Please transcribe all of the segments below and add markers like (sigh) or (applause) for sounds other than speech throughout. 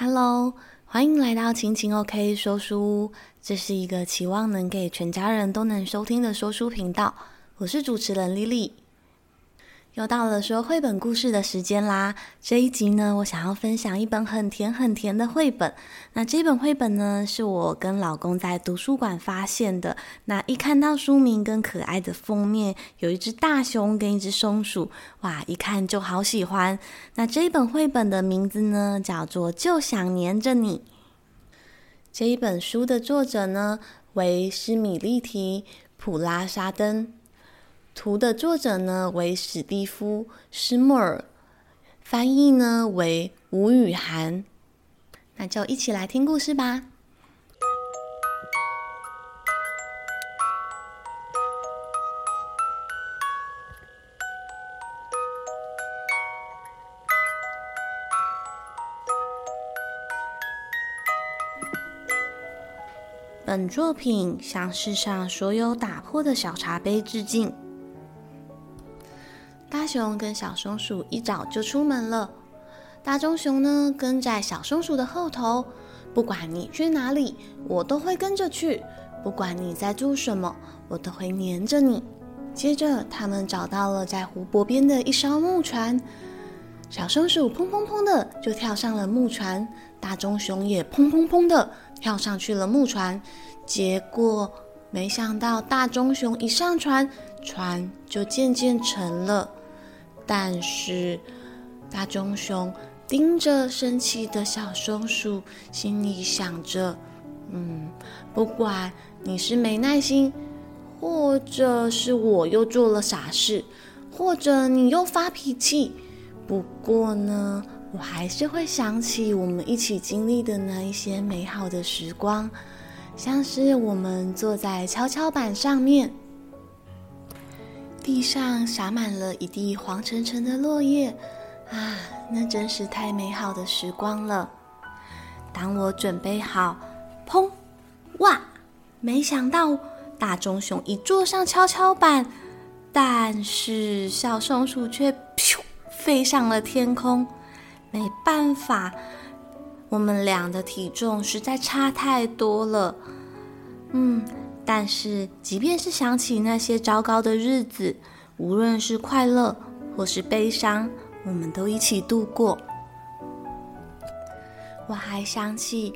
Hello，欢迎来到晴晴 OK 说书屋。这是一个期望能给全家人都能收听的说书频道。我是主持人 Lily。又到了说绘本故事的时间啦！这一集呢，我想要分享一本很甜很甜的绘本。那这本绘本呢，是我跟老公在图书馆发现的。那一看到书名跟可爱的封面，有一只大熊跟一只松鼠，哇，一看就好喜欢。那这一本绘本的名字呢，叫做《就想黏着你》。这一本书的作者呢，为施米利提·普拉沙登。图的作者呢为史蒂夫·施莫尔，翻译呢为吴雨涵。那就一起来听故事吧。本作品向世上所有打破的小茶杯致敬。熊跟小松鼠一早就出门了。大棕熊呢，跟在小松鼠的后头，不管你去哪里，我都会跟着去；不管你在做什么，我都会黏着你。接着，他们找到了在湖泊边的一艘木船，小松鼠砰砰砰的就跳上了木船，大棕熊也砰砰砰的跳上去了木船。结果，没想到大棕熊一上船，船就渐渐沉了。但是，大棕熊盯着生气的小松鼠，心里想着：“嗯，不管你是没耐心，或者是我又做了傻事，或者你又发脾气，不过呢，我还是会想起我们一起经历的那一些美好的时光，像是我们坐在跷跷板上面。”地上洒满了一地黄澄澄的落叶，啊，那真是太美好的时光了。当我准备好，砰，哇！没想到大棕熊一坐上跷跷板，但是小松鼠却咻飞上了天空。没办法，我们俩的体重实在差太多了。嗯。但是，即便是想起那些糟糕的日子，无论是快乐或是悲伤，我们都一起度过。我还想起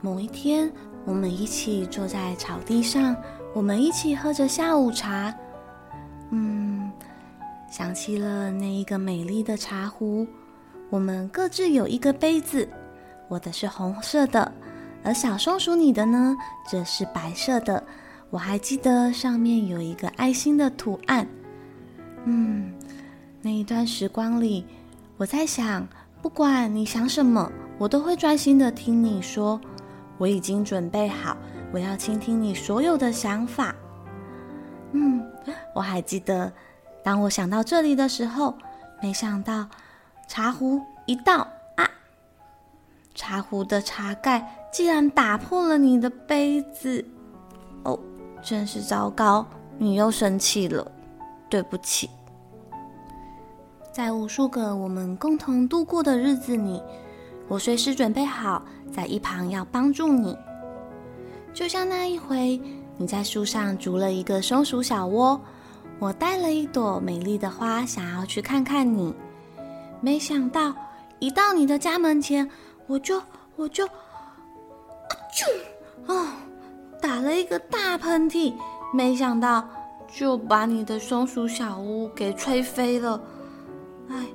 某一天，我们一起坐在草地上，我们一起喝着下午茶。嗯，想起了那一个美丽的茶壶，我们各自有一个杯子，我的是红色的。而小松鼠你的呢，则是白色的。我还记得上面有一个爱心的图案。嗯，那一段时光里，我在想，不管你想什么，我都会专心的听你说。我已经准备好，我要倾听你所有的想法。嗯，我还记得，当我想到这里的时候，没想到茶壶一倒，茶壶的茶盖。竟然打破了你的杯子，哦，真是糟糕！你又生气了，对不起。在无数个我们共同度过的日子里，我随时准备好在一旁要帮助你。就像那一回，你在树上筑了一个松鼠小窝，我带了一朵美丽的花，想要去看看你。没想到一到你的家门前，我就我就。就哦，打了一个大喷嚏，没想到就把你的松鼠小屋给吹飞了。哎，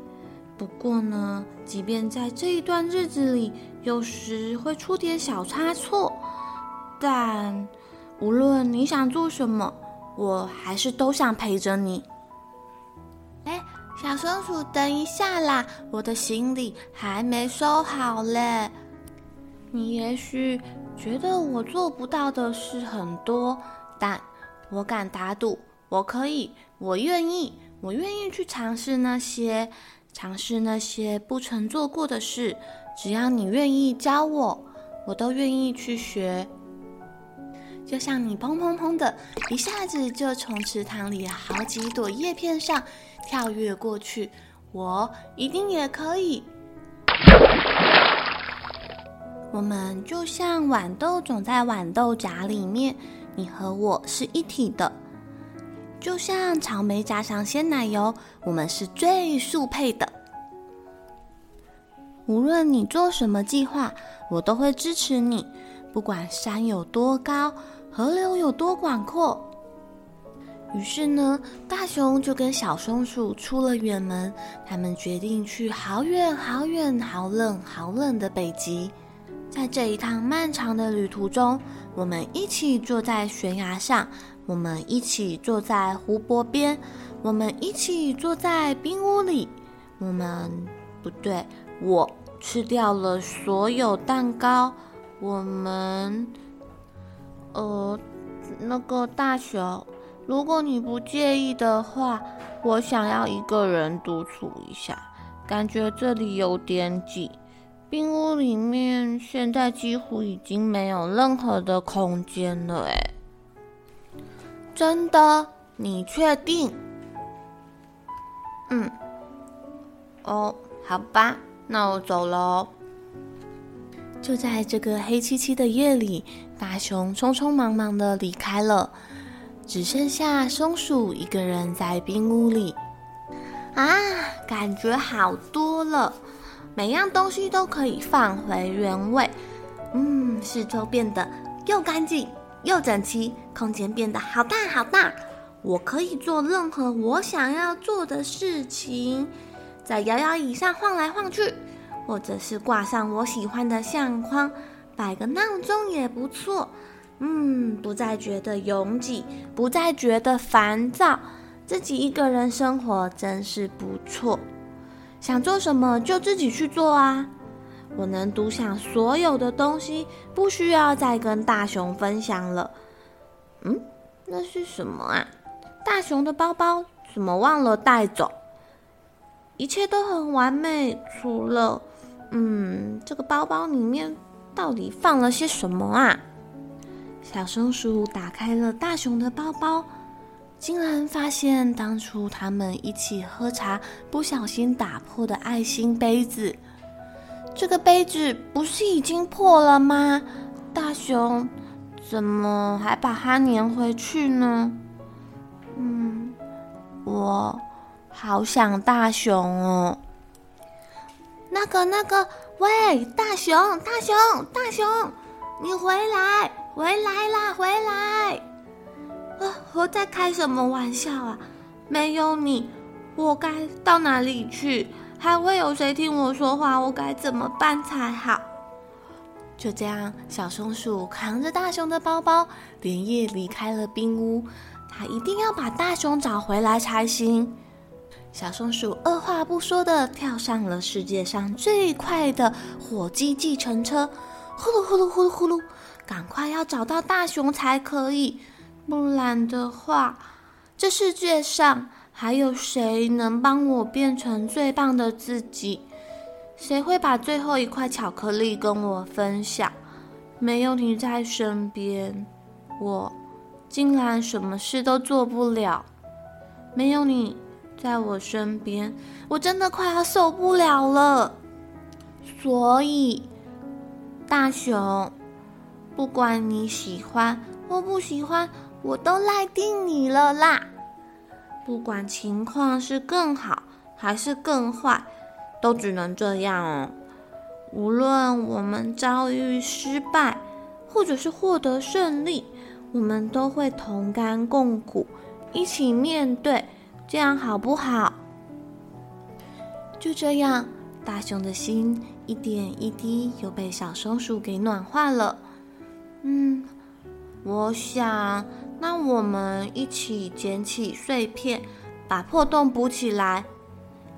不过呢，即便在这一段日子里，有时会出点小差错，但无论你想做什么，我还是都想陪着你。小松鼠，等一下啦，我的行李还没收好嘞。你也许觉得我做不到的事很多，但我敢打赌，我可以，我愿意，我愿意去尝试那些，尝试那些不曾做过的事。只要你愿意教我，我都愿意去学。就像你砰砰砰的一下子就从池塘里好几朵叶片上跳跃过去，我一定也可以。我们就像豌豆种在豌豆荚里面，你和我是一体的。就像草莓加上鲜奶油，我们是最速配的。无论你做什么计划，我都会支持你。不管山有多高，河流有多广阔。于是呢，大熊就跟小松鼠出了远门，他们决定去好远好远、好冷好冷的北极。在这一趟漫长的旅途中，我们一起坐在悬崖上，我们一起坐在湖泊边，我们一起坐在冰屋里。我们不对，我吃掉了所有蛋糕。我们，呃，那个大熊，如果你不介意的话，我想要一个人独处一下，感觉这里有点挤。冰屋里面现在几乎已经没有任何的空间了，哎，真的？你确定？嗯，哦，好吧，那我走喽。就在这个黑漆漆的夜里，大熊匆匆忙忙的离开了，只剩下松鼠一个人在冰屋里。啊，感觉好多了。每样东西都可以放回原位，嗯，四周变得又干净又整齐，空间变得好大好大。我可以做任何我想要做的事情，在摇摇椅上晃来晃去，或者是挂上我喜欢的相框，摆个闹钟也不错。嗯，不再觉得拥挤，不再觉得烦躁，自己一个人生活真是不错。想做什么就自己去做啊！我能独享所有的东西，不需要再跟大熊分享了。嗯，那是什么啊？大熊的包包怎么忘了带走？一切都很完美，除了……嗯，这个包包里面到底放了些什么啊？小松鼠打开了大熊的包包。竟然发现当初他们一起喝茶不小心打破的爱心杯子，这个杯子不是已经破了吗？大熊怎么还把它粘回去呢？嗯，我好想大熊哦。那个那个，喂，大熊大熊大熊，你回来，回来啦，回来！啊！我在开什么玩笑啊？没有你，我该到哪里去？还会有谁听我说话？我该怎么办才好？就这样，小松鼠扛着大熊的包包，连夜离开了冰屋。它一定要把大熊找回来才行。小松鼠二话不说地跳上了世界上最快的火鸡计程车，呼噜呼噜呼噜呼噜，赶快要找到大熊才可以。不然的话，这世界上还有谁能帮我变成最棒的自己？谁会把最后一块巧克力跟我分享？没有你在身边，我竟然什么事都做不了。没有你在我身边，我真的快要受不了了。所以，大熊，不管你喜欢或不喜欢。我都赖定你了啦！不管情况是更好还是更坏，都只能这样哦。无论我们遭遇失败，或者是获得胜利，我们都会同甘共苦，一起面对，这样好不好？就这样，大熊的心一点一滴又被小松鼠给暖化了。嗯，我想。那我们一起捡起碎片，把破洞补起来。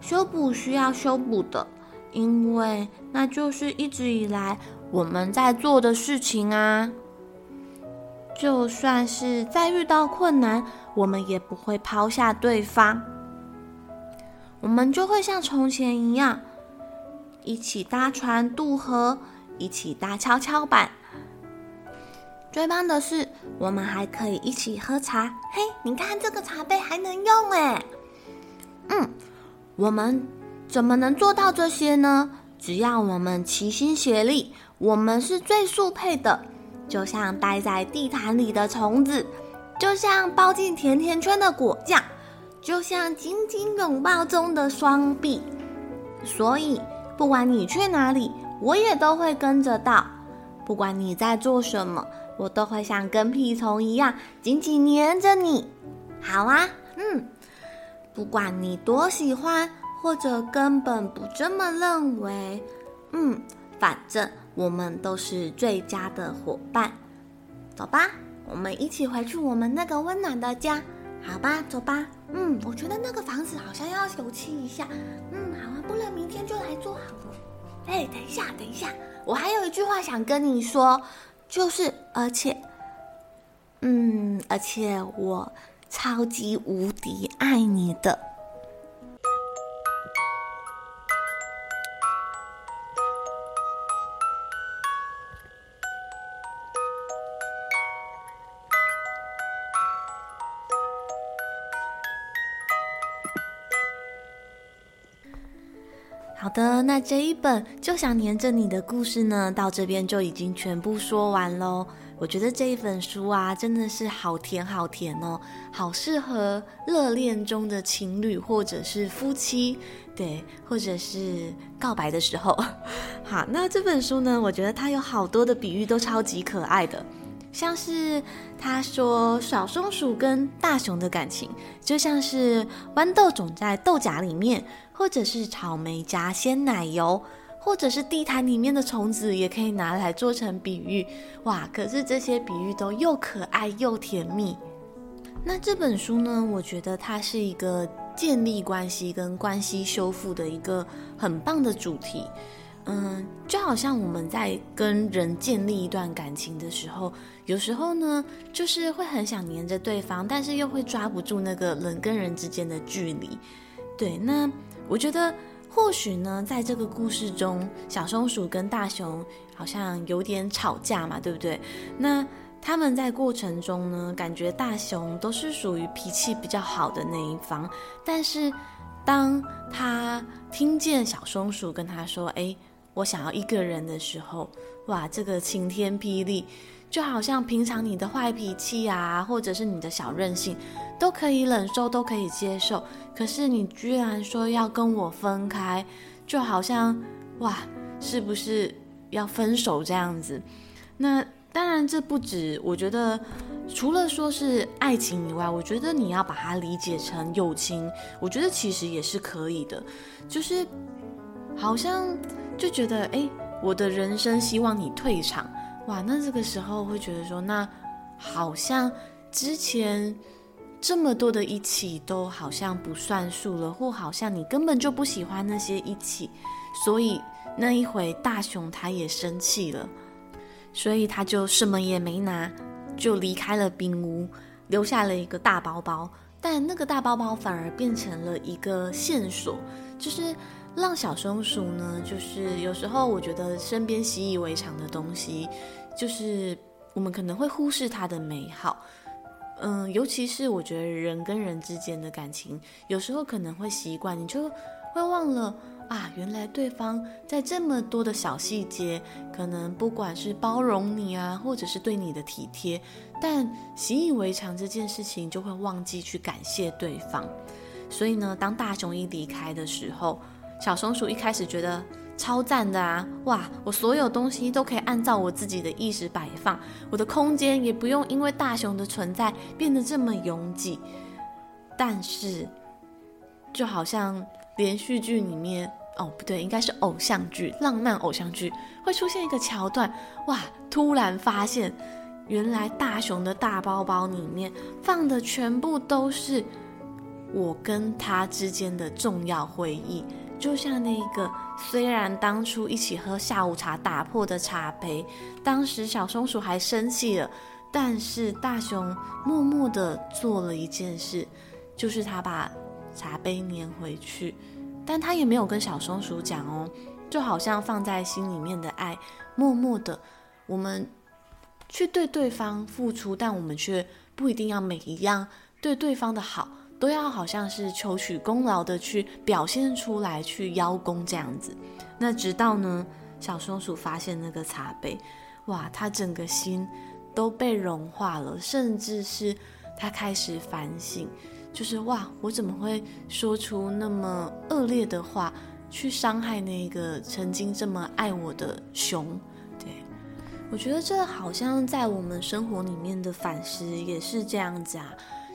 修补需要修补的，因为那就是一直以来我们在做的事情啊。就算是再遇到困难，我们也不会抛下对方。我们就会像从前一样，一起搭船渡河，一起搭跷跷板。最棒的是，我们还可以一起喝茶。嘿，你看这个茶杯还能用诶。嗯，我们怎么能做到这些呢？只要我们齐心协力，我们是最速配的。就像待在地毯里的虫子，就像包进甜甜圈的果酱，就像紧紧拥抱中的双臂。所以，不管你去哪里，我也都会跟着到。不管你在做什么，我都会像跟屁虫一样紧紧黏着你。好啊，嗯，不管你多喜欢，或者根本不这么认为，嗯，反正我们都是最佳的伙伴。走吧，我们一起回去我们那个温暖的家。好吧，走吧。嗯，我觉得那个房子好像要油漆一下。嗯，好啊，不然明天就来做好了。哎，等一下，等一下，我还有一句话想跟你说，就是而且，嗯，而且我超级无敌爱你的。的，那这一本就想黏着你的故事呢，到这边就已经全部说完喽。我觉得这一本书啊，真的是好甜好甜哦，好适合热恋中的情侣或者是夫妻，对，或者是告白的时候。(laughs) 好，那这本书呢，我觉得它有好多的比喻都超级可爱的。像是他说，小松鼠跟大熊的感情就像是豌豆种在豆荚里面，或者是草莓加鲜奶油，或者是地毯里面的虫子，也可以拿来做成比喻。哇，可是这些比喻都又可爱又甜蜜。那这本书呢，我觉得它是一个建立关系跟关系修复的一个很棒的主题。嗯，就好像我们在跟人建立一段感情的时候，有时候呢，就是会很想黏着对方，但是又会抓不住那个人跟人之间的距离。对，那我觉得或许呢，在这个故事中，小松鼠跟大熊好像有点吵架嘛，对不对？那他们在过程中呢，感觉大熊都是属于脾气比较好的那一方，但是当他听见小松鼠跟他说：“哎。”我想要一个人的时候，哇，这个晴天霹雳，就好像平常你的坏脾气啊，或者是你的小任性，都可以忍受，都可以接受。可是你居然说要跟我分开，就好像哇，是不是要分手这样子？那当然，这不止。我觉得除了说是爱情以外，我觉得你要把它理解成友情，我觉得其实也是可以的，就是好像。就觉得哎，我的人生希望你退场，哇，那这个时候会觉得说，那好像之前这么多的一起都好像不算数了，或好像你根本就不喜欢那些一起，所以那一回大熊他也生气了，所以他就什么也没拿，就离开了冰屋，留下了一个大包包，但那个大包包反而变成了一个线索，就是。让小松鼠呢，就是有时候我觉得身边习以为常的东西，就是我们可能会忽视它的美好。嗯，尤其是我觉得人跟人之间的感情，有时候可能会习惯，你就会忘了啊，原来对方在这么多的小细节，可能不管是包容你啊，或者是对你的体贴，但习以为常这件事情，就会忘记去感谢对方。所以呢，当大熊一离开的时候，小松鼠一开始觉得超赞的啊！哇，我所有东西都可以按照我自己的意识摆放，我的空间也不用因为大熊的存在变得这么拥挤。但是，就好像连续剧里面，哦，不对，应该是偶像剧，浪漫偶像剧会出现一个桥段，哇，突然发现原来大熊的大包包里面放的全部都是我跟他之间的重要回忆。就像那个，虽然当初一起喝下午茶打破的茶杯，当时小松鼠还生气了，但是大熊默默的做了一件事，就是他把茶杯粘回去，但他也没有跟小松鼠讲哦，就好像放在心里面的爱，默默的，我们去对对方付出，但我们却不一定要每一样对对方的好都要好像是求取功劳的去表现出来，去邀功这样子。那直到呢，小松鼠发现那个茶杯，哇，他整个心都被融化了，甚至是他开始反省，就是哇，我怎么会说出那么恶劣的话，去伤害那个曾经这么爱我的熊？对，我觉得这好像在我们生活里面的反思也是这样子啊。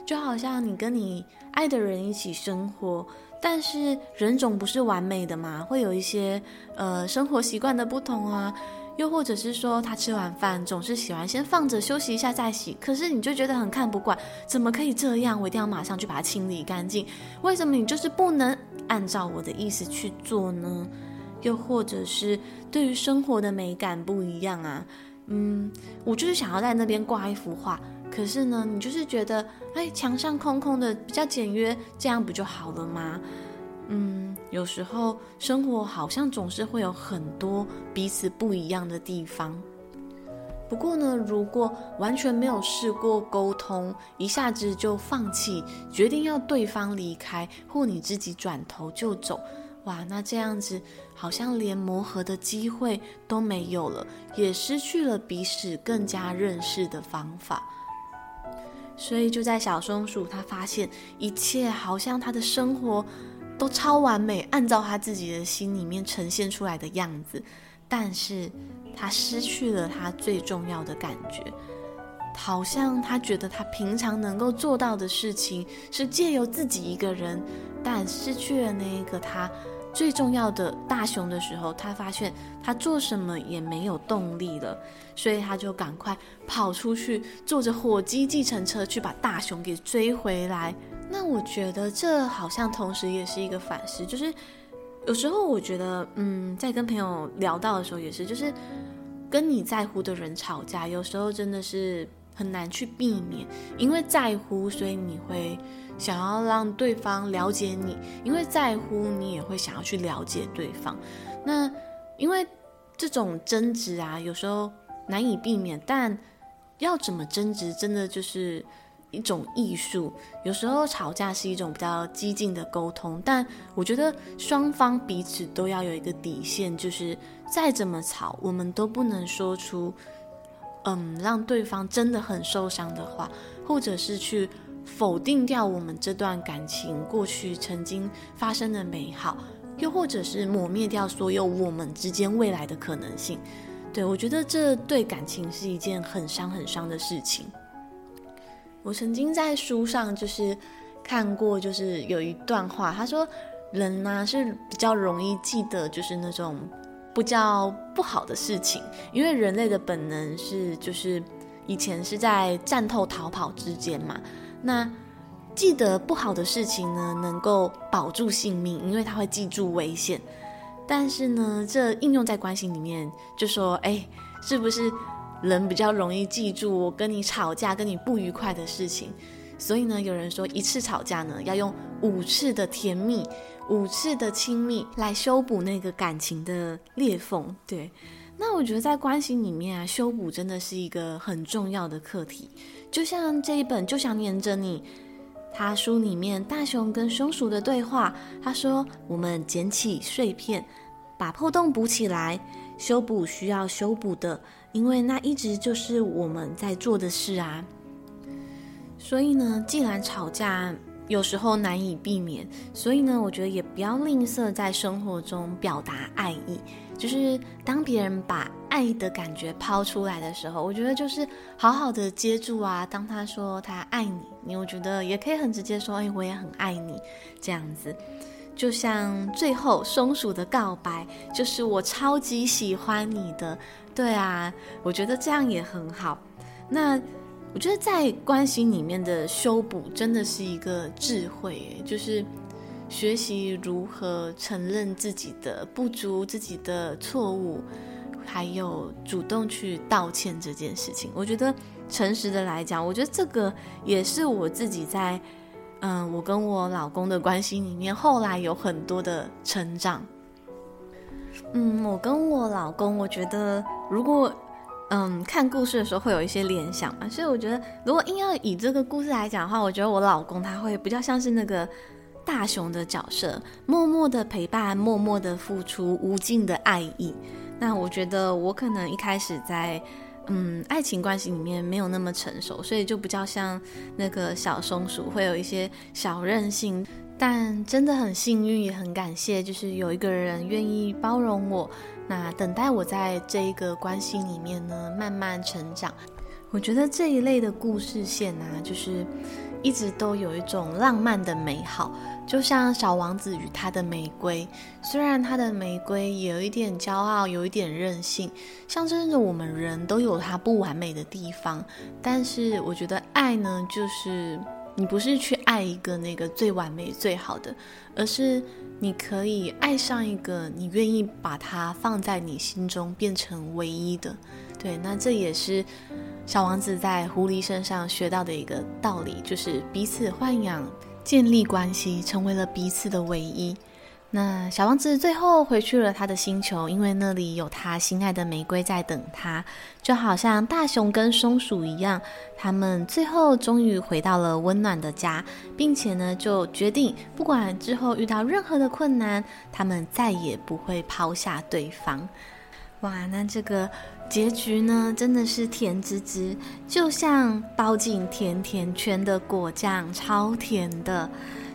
就好像你跟你爱的人一起生活，但是人总不是完美的嘛，会有一些呃生活习惯的不同啊，又或者是说他吃完饭总是喜欢先放着休息一下再洗，可是你就觉得很看不惯，怎么可以这样？我一定要马上去把它清理干净。为什么你就是不能按照我的意思去做呢？又或者是对于生活的美感不一样啊，嗯，我就是想要在那边挂一幅画。可是呢，你就是觉得，哎，墙上空空的比较简约，这样不就好了吗？嗯，有时候生活好像总是会有很多彼此不一样的地方。不过呢，如果完全没有试过沟通，一下子就放弃，决定要对方离开，或你自己转头就走，哇，那这样子好像连磨合的机会都没有了，也失去了彼此更加认识的方法。所以就在小松鼠，他发现一切好像他的生活都超完美，按照他自己的心里面呈现出来的样子，但是他失去了他最重要的感觉，好像他觉得他平常能够做到的事情是借由自己一个人，但失去了那一个他。最重要的大熊的时候，他发现他做什么也没有动力了，所以他就赶快跑出去，坐着火鸡计程车去把大熊给追回来。那我觉得这好像同时也是一个反思，就是有时候我觉得，嗯，在跟朋友聊到的时候也是，就是跟你在乎的人吵架，有时候真的是很难去避免，因为在乎，所以你会。想要让对方了解你，因为在乎你，也会想要去了解对方。那因为这种争执啊，有时候难以避免，但要怎么争执，真的就是一种艺术。有时候吵架是一种比较激进的沟通，但我觉得双方彼此都要有一个底线，就是再怎么吵，我们都不能说出嗯让对方真的很受伤的话，或者是去。否定掉我们这段感情过去曾经发生的美好，又或者是抹灭掉所有我们之间未来的可能性。对，我觉得这对感情是一件很伤很伤的事情。我曾经在书上就是看过，就是有一段话，他说人呢是比较容易记得就是那种不叫不好的事情，因为人类的本能是就是以前是在战斗逃跑之间嘛。那记得不好的事情呢，能够保住性命，因为他会记住危险。但是呢，这应用在关系里面，就说，哎，是不是人比较容易记住我跟你吵架、跟你不愉快的事情？所以呢，有人说一次吵架呢，要用五次的甜蜜、五次的亲密来修补那个感情的裂缝。对，那我觉得在关系里面啊，修补真的是一个很重要的课题。就像这一本就想黏着你，他书里面大熊跟松鼠的对话，他说：“我们捡起碎片，把破洞补起来，修补需要修补的，因为那一直就是我们在做的事啊。”所以呢，既然吵架有时候难以避免，所以呢，我觉得也不要吝啬在生活中表达爱意。就是当别人把爱的感觉抛出来的时候，我觉得就是好好的接住啊。当他说他爱你，你我觉得也可以很直接说，哎，我也很爱你，这样子。就像最后松鼠的告白，就是我超级喜欢你的。对啊，我觉得这样也很好。那我觉得在关系里面的修补，真的是一个智慧，就是。学习如何承认自己的不足、自己的错误，还有主动去道歉这件事情，我觉得诚实的来讲，我觉得这个也是我自己在嗯，我跟我老公的关系里面，后来有很多的成长。嗯，我跟我老公，我觉得如果嗯，看故事的时候会有一些联想嘛，所以我觉得如果硬要以这个故事来讲的话，我觉得我老公他会比较像是那个大雄的角色，默默的陪伴，默默的付出，无尽的爱意。那我觉得我可能一开始在嗯爱情关系里面没有那么成熟，所以就比较像那个小松鼠，会有一些小任性。但真的很幸运，也很感谢，就是有一个人愿意包容我，那等待我在这一个关系里面呢，慢慢成长。我觉得这一类的故事线啊，就是一直都有一种浪漫的美好，就像小王子与他的玫瑰，虽然他的玫瑰有一点骄傲，有一点任性，象征着我们人都有他不完美的地方，但是我觉得爱呢，就是。你不是去爱一个那个最完美最好的，而是你可以爱上一个你愿意把它放在你心中变成唯一的。对，那这也是小王子在狐狸身上学到的一个道理，就是彼此豢养，建立关系，成为了彼此的唯一。那小王子最后回去了他的星球，因为那里有他心爱的玫瑰在等他，就好像大熊跟松鼠一样，他们最后终于回到了温暖的家，并且呢，就决定不管之后遇到任何的困难，他们再也不会抛下对方。哇，那这个结局呢，真的是甜滋滋，就像包进甜甜圈的果酱，超甜的。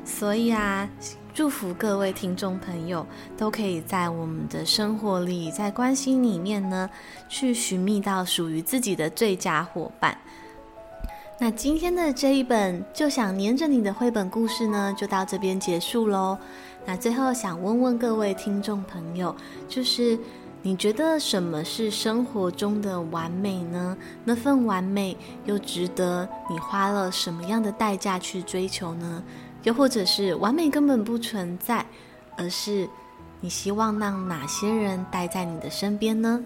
所以啊。祝福各位听众朋友都可以在我们的生活里，在关系里面呢，去寻觅到属于自己的最佳伙伴。那今天的这一本就想黏着你的绘本故事呢，就到这边结束喽。那最后想问问各位听众朋友，就是你觉得什么是生活中的完美呢？那份完美又值得你花了什么样的代价去追求呢？又或者是完美根本不存在，而是你希望让哪些人待在你的身边呢？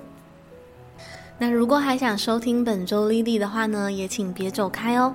那如果还想收听本周莉莉的话呢，也请别走开哦。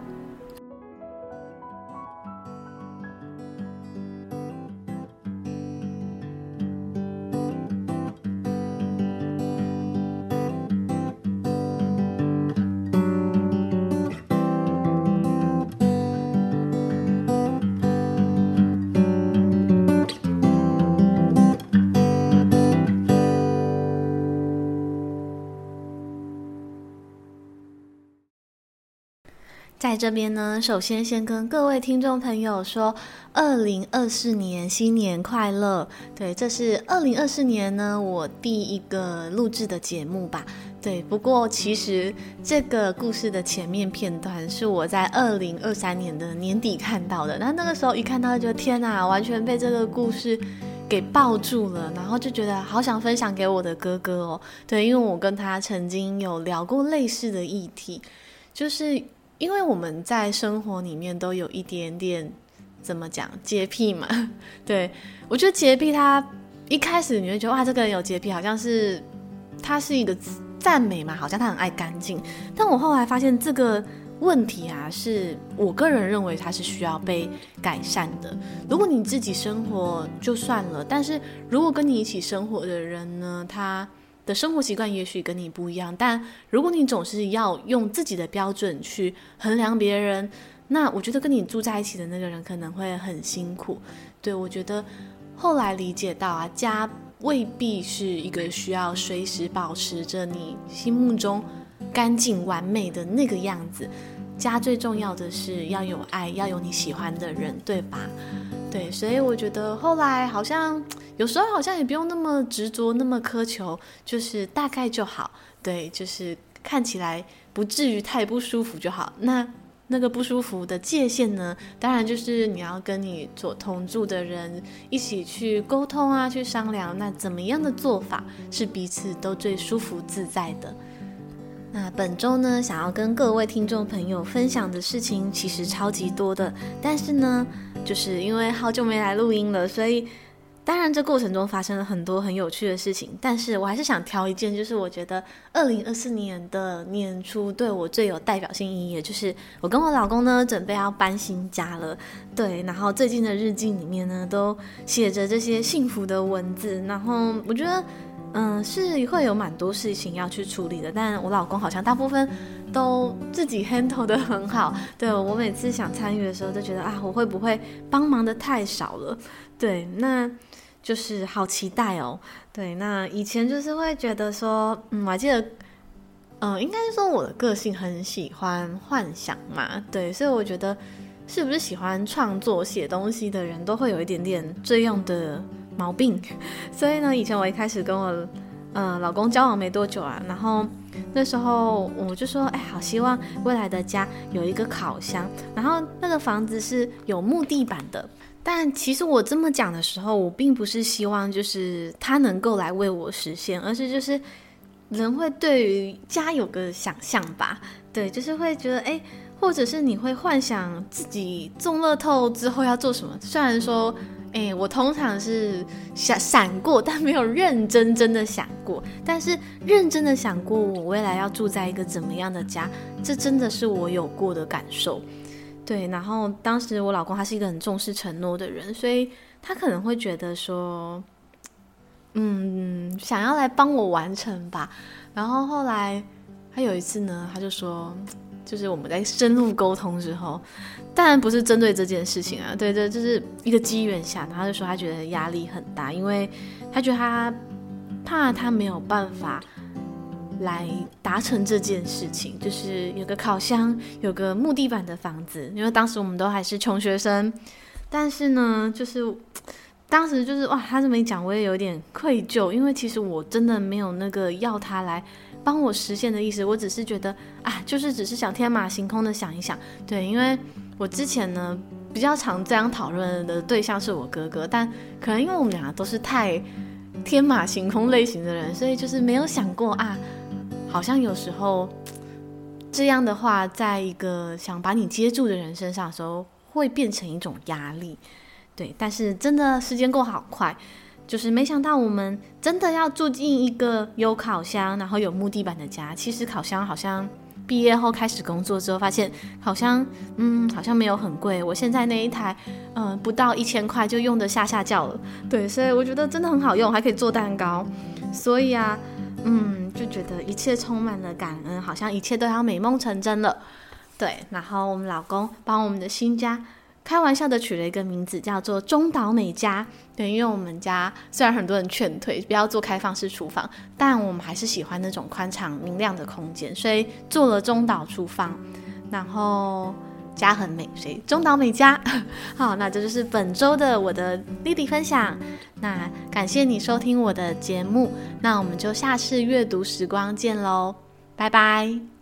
在这边呢，首先先跟各位听众朋友说，二零二四年新年快乐！对，这是二零二四年呢我第一个录制的节目吧。对，不过其实这个故事的前面片段是我在二零二三年的年底看到的，那那个时候一看到就天哪，完全被这个故事给抱住了，然后就觉得好想分享给我的哥哥哦。对，因为我跟他曾经有聊过类似的议题，就是。因为我们在生活里面都有一点点怎么讲洁癖嘛，对，我觉得洁癖，他一开始你会觉得哇，这个人有洁癖，好像是他是一个赞美嘛，好像他很爱干净。但我后来发现这个问题啊，是我个人认为他是需要被改善的。如果你自己生活就算了，但是如果跟你一起生活的人呢，他。的生活习惯也许跟你不一样，但如果你总是要用自己的标准去衡量别人，那我觉得跟你住在一起的那个人可能会很辛苦。对，我觉得后来理解到啊，家未必是一个需要随时保持着你心目中干净完美的那个样子。家最重要的是要有爱，要有你喜欢的人，对吧？对，所以我觉得后来好像有时候好像也不用那么执着，那么苛求，就是大概就好。对，就是看起来不至于太不舒服就好。那那个不舒服的界限呢？当然就是你要跟你所同住的人一起去沟通啊，去商量，那怎么样的做法是彼此都最舒服自在的。那本周呢，想要跟各位听众朋友分享的事情其实超级多的，但是呢，就是因为好久没来录音了，所以当然这过程中发生了很多很有趣的事情，但是我还是想挑一件，就是我觉得二零二四年的年初对我最有代表性意义，就是我跟我老公呢准备要搬新家了，对，然后最近的日记里面呢都写着这些幸福的文字，然后我觉得。嗯，是会有蛮多事情要去处理的，但我老公好像大部分都自己 (laughs) handle 得很好。对，我每次想参与的时候，都觉得啊，我会不会帮忙的太少了？对，那就是好期待哦。对，那以前就是会觉得说，嗯，我还记得，嗯、应该是说我的个性很喜欢幻想嘛。对，所以我觉得是不是喜欢创作写东西的人都会有一点点这样的。毛病，(laughs) 所以呢，以前我一开始跟我，呃，老公交往没多久啊，然后那时候我就说，哎，好希望未来的家有一个烤箱，然后那个房子是有木地板的。但其实我这么讲的时候，我并不是希望就是他能够来为我实现，而是就是人会对于家有个想象吧，对，就是会觉得，哎，或者是你会幻想自己中乐透之后要做什么，虽然说。哎，我通常是想闪过，但没有认真真的想过。但是认真的想过，我未来要住在一个怎么样的家，这真的是我有过的感受。对，然后当时我老公他是一个很重视承诺的人，所以他可能会觉得说，嗯，想要来帮我完成吧。然后后来他有一次呢，他就说。就是我们在深入沟通之后，当然不是针对这件事情啊，对对，就是一个机缘下，然后他就说他觉得压力很大，因为他觉得他怕他没有办法来达成这件事情，就是有个烤箱，有个木地板的房子，因为当时我们都还是穷学生，但是呢，就是当时就是哇，他这么一讲，我也有点愧疚，因为其实我真的没有那个要他来。帮我实现的意思，我只是觉得啊，就是只是想天马行空的想一想，对，因为我之前呢比较常这样讨论的对象是我哥哥，但可能因为我们俩都是太天马行空类型的人，所以就是没有想过啊，好像有时候这样的话，在一个想把你接住的人身上的时候，会变成一种压力，对，但是真的时间过好快。就是没想到我们真的要住进一个有烤箱，然后有木地板的家。其实烤箱好像毕业后开始工作之后，发现烤箱嗯好像没有很贵。我现在那一台嗯不到一千块就用得下下轿了。对，所以我觉得真的很好用，还可以做蛋糕。所以啊嗯就觉得一切充满了感恩，好像一切都要美梦成真了。对，然后我们老公帮我们的新家。开玩笑的取了一个名字，叫做中岛美嘉。对，因为我们家虽然很多人劝退不要做开放式厨房，但我们还是喜欢那种宽敞明亮的空间，所以做了中岛厨房。然后家很美，所以中岛美嘉。(laughs) 好，那这就是本周的我的丽丽分享。那感谢你收听我的节目，那我们就下次阅读时光见喽，拜拜。